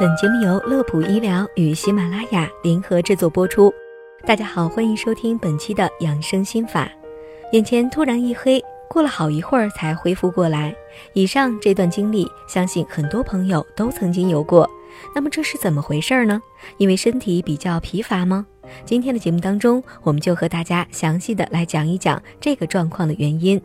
本节目由乐普医疗与喜马拉雅联合制作播出。大家好，欢迎收听本期的养生心法。眼前突然一黑，过了好一会儿才恢复过来。以上这段经历，相信很多朋友都曾经有过。那么这是怎么回事呢？因为身体比较疲乏吗？今天的节目当中，我们就和大家详细的来讲一讲这个状况的原因。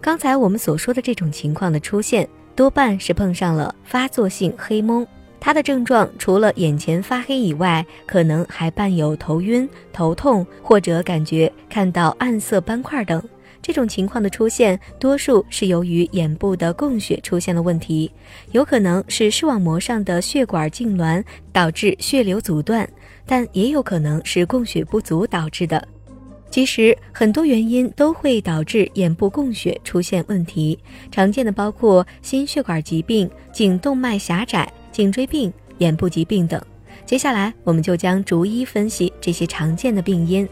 刚才我们所说的这种情况的出现，多半是碰上了发作性黑蒙。它的症状除了眼前发黑以外，可能还伴有头晕、头痛或者感觉看到暗色斑块等。这种情况的出现，多数是由于眼部的供血出现了问题，有可能是视网膜上的血管痉挛导致血流阻断，但也有可能是供血不足导致的。其实很多原因都会导致眼部供血出现问题，常见的包括心血管疾病、颈动脉狭窄。颈椎病、眼部疾病等，接下来我们就将逐一分析这些常见的病因。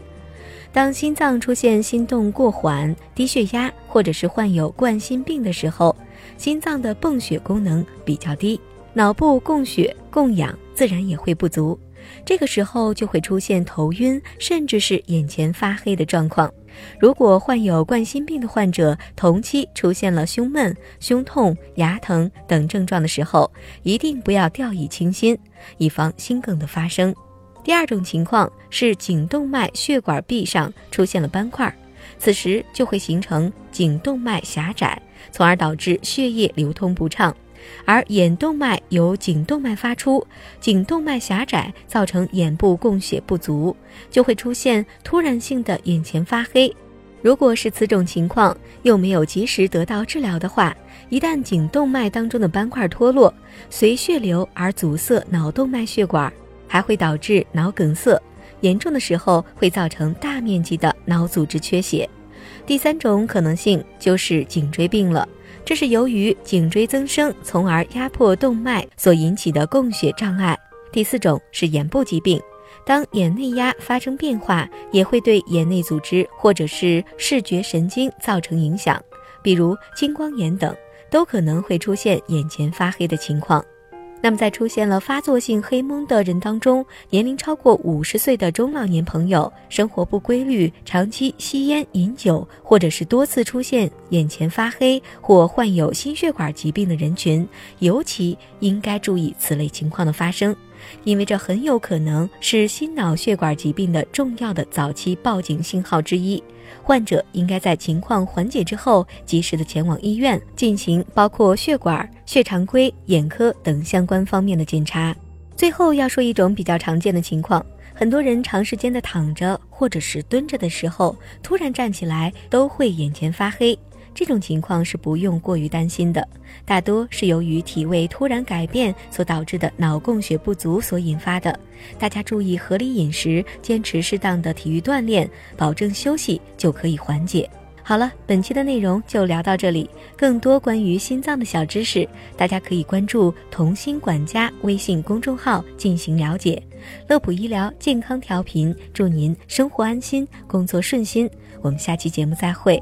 当心脏出现心动过缓、低血压，或者是患有冠心病的时候，心脏的泵血功能比较低，脑部供血供氧自然也会不足。这个时候就会出现头晕，甚至是眼前发黑的状况。如果患有冠心病的患者同期出现了胸闷、胸痛、牙疼等症状的时候，一定不要掉以轻心，以防心梗的发生。第二种情况是颈动脉血管壁上出现了斑块，此时就会形成颈动脉狭窄，从而导致血液流通不畅。而眼动脉由颈动脉发出，颈动脉狭窄造成眼部供血不足，就会出现突然性的眼前发黑。如果是此种情况，又没有及时得到治疗的话，一旦颈动脉当中的斑块脱落，随血流而阻塞脑动脉血管，还会导致脑梗塞，严重的时候会造成大面积的脑组织缺血。第三种可能性就是颈椎病了。这是由于颈椎增生，从而压迫动脉所引起的供血障碍。第四种是眼部疾病，当眼内压发生变化，也会对眼内组织或者是视觉神经造成影响，比如青光眼等，都可能会出现眼前发黑的情况。那么，在出现了发作性黑蒙的人当中，年龄超过五十岁的中老年朋友，生活不规律，长期吸烟饮酒，或者是多次出现眼前发黑或患有心血管疾病的人群，尤其应该注意此类情况的发生，因为这很有可能是心脑血管疾病的重要的早期报警信号之一。患者应该在情况缓解之后，及时的前往医院进行包括血管、血常规、眼科等相关方面的检查。最后要说一种比较常见的情况，很多人长时间的躺着或者是蹲着的时候，突然站起来都会眼前发黑。这种情况是不用过于担心的，大多是由于体位突然改变所导致的脑供血不足所引发的。大家注意合理饮食，坚持适当的体育锻炼，保证休息就可以缓解。好了，本期的内容就聊到这里。更多关于心脏的小知识，大家可以关注“同心管家”微信公众号进行了解。乐普医疗健康调频，祝您生活安心，工作顺心。我们下期节目再会。